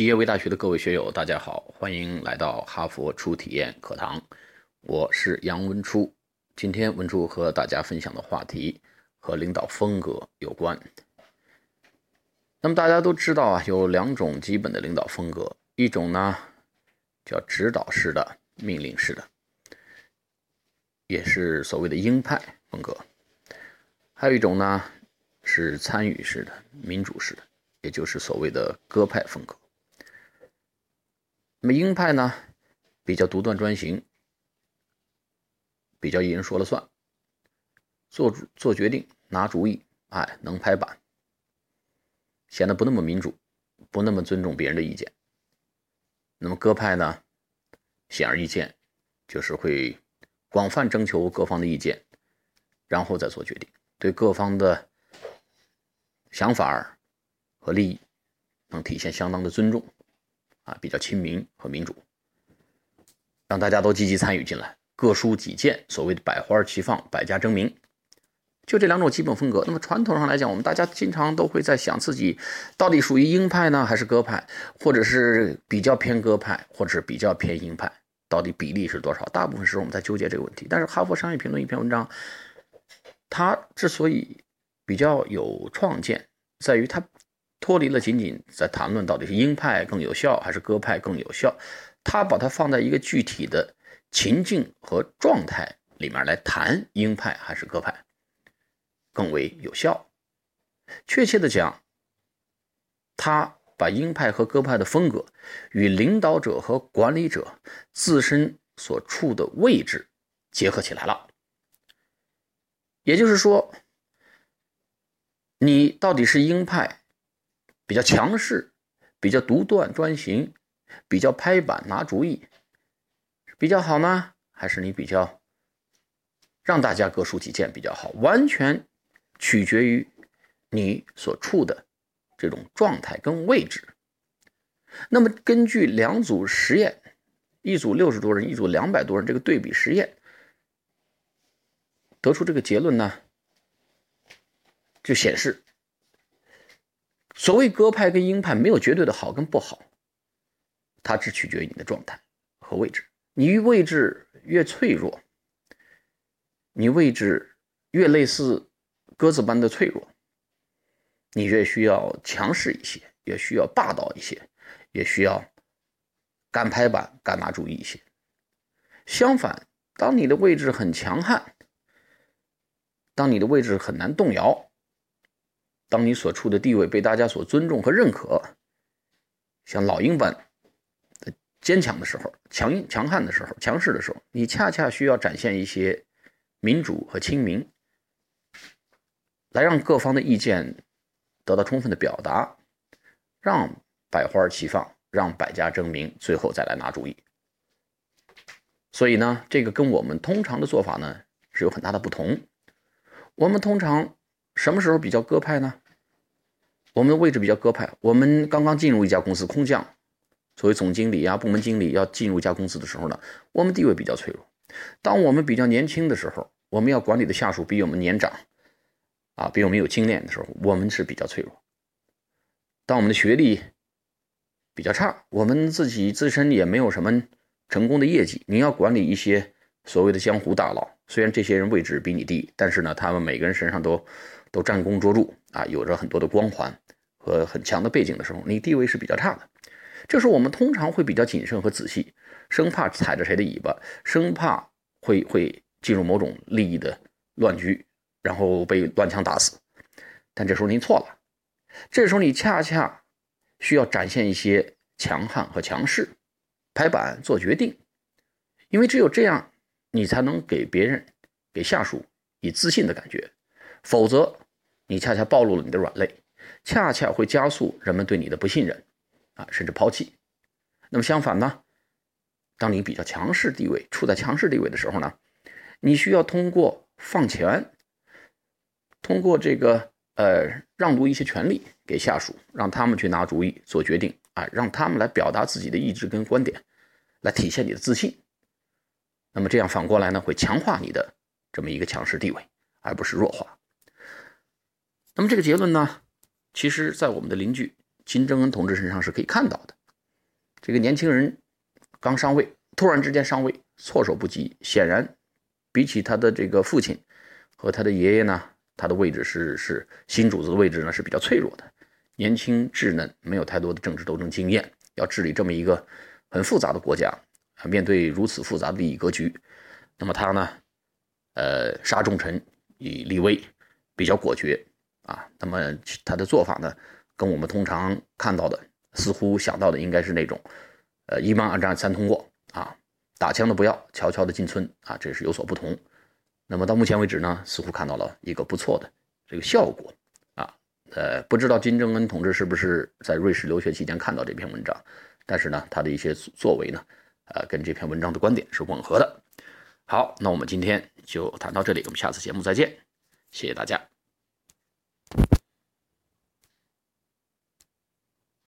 企业微大学的各位学友，大家好，欢迎来到哈佛初体验课堂。我是杨文初，今天文初和大家分享的话题和领导风格有关。那么大家都知道啊，有两种基本的领导风格，一种呢叫指导式的、命令式的，也是所谓的鹰派风格；还有一种呢是参与式的、民主式的，也就是所谓的鸽派风格。那么鹰派呢，比较独断专行，比较一人说了算，做做决定拿主意，哎，能拍板，显得不那么民主，不那么尊重别人的意见。那么鸽派呢，显而易见，就是会广泛征求各方的意见，然后再做决定，对各方的想法和利益能体现相当的尊重。啊，比较亲民和民主，让大家都积极参与进来，各抒己见，所谓的百花齐放，百家争鸣，就这两种基本风格。那么传统上来讲，我们大家经常都会在想自己到底属于鹰派呢，还是鸽派，或者是比较偏鸽派，或者是比较偏鹰派，到底比例是多少？大部分时候我们在纠结这个问题。但是《哈佛商业评论》一篇文章，它之所以比较有创建，在于它。脱离了仅仅在谈论到底是鹰派更有效还是鸽派更有效，他把它放在一个具体的情境和状态里面来谈鹰派还是鸽派更为有效。确切的讲，他把鹰派和鸽派的风格与领导者和管理者自身所处的位置结合起来了。也就是说，你到底是鹰派？比较强势，比较独断专行，比较拍板拿主意，比较好呢？还是你比较让大家各抒己见比较好？完全取决于你所处的这种状态跟位置。那么根据两组实验，一组六十多人，一组两百多人，这个对比实验得出这个结论呢，就显示。所谓鸽派跟鹰派没有绝对的好跟不好，它只取决于你的状态和位置。你位置越脆弱，你位置越类似鸽子般的脆弱，你越需要强势一些，越需要霸道一些，也需要敢拍板、敢拿主意一些。相反，当你的位置很强悍，当你的位置很难动摇。当你所处的地位被大家所尊重和认可，像老鹰般的坚强的时候、强硬强悍的时候、强势的时候，你恰恰需要展现一些民主和亲民，来让各方的意见得到充分的表达，让百花齐放，让百家争鸣，最后再来拿主意。所以呢，这个跟我们通常的做法呢是有很大的不同。我们通常。什么时候比较鸽派呢？我们的位置比较鸽派。我们刚刚进入一家公司，空降，作为总经理呀、部门经理要进入一家公司的时候呢，我们地位比较脆弱。当我们比较年轻的时候，我们要管理的下属比我们年长，啊，比我们有经验的时候，我们是比较脆弱。当我们的学历比较差，我们自己自身也没有什么成功的业绩，你要管理一些所谓的江湖大佬，虽然这些人位置比你低，但是呢，他们每个人身上都。都战功卓著啊，有着很多的光环和很强的背景的时候，你地位是比较差的。这时候我们通常会比较谨慎和仔细，生怕踩着谁的尾巴，生怕会会进入某种利益的乱局，然后被乱枪打死。但这时候您错了，这时候你恰恰需要展现一些强悍和强势，拍板做决定，因为只有这样，你才能给别人、给下属以自信的感觉。否则，你恰恰暴露了你的软肋，恰恰会加速人们对你的不信任，啊，甚至抛弃。那么相反呢？当你比较强势地位，处在强势地位的时候呢，你需要通过放权，通过这个呃让渡一些权利给下属，让他们去拿主意、做决定，啊，让他们来表达自己的意志跟观点，来体现你的自信。那么这样反过来呢，会强化你的这么一个强势地位，而不是弱化。那么这个结论呢，其实在我们的邻居金正恩同志身上是可以看到的这个年轻人刚上位，突然之间上位，措手不及。显然，比起他的这个父亲和他的爷爷呢，他的位置是是新主子的位置呢是比较脆弱的。年轻稚嫩，没有太多的政治斗争经验，要治理这么一个很复杂的国家，面对如此复杂的利益格局，那么他呢，呃，杀重臣以立威，比较果决啊。那么他的做法呢，跟我们通常看到的。似乎想到的应该是那种，呃，一帮二战三通过啊，打枪的不要，悄悄的进村啊，这是有所不同。那么到目前为止呢，似乎看到了一个不错的这个效果啊，呃，不知道金正恩同志是不是在瑞士留学期间看到这篇文章，但是呢，他的一些作为呢，呃，跟这篇文章的观点是吻合的。好，那我们今天就谈到这里，我们下次节目再见，谢谢大家。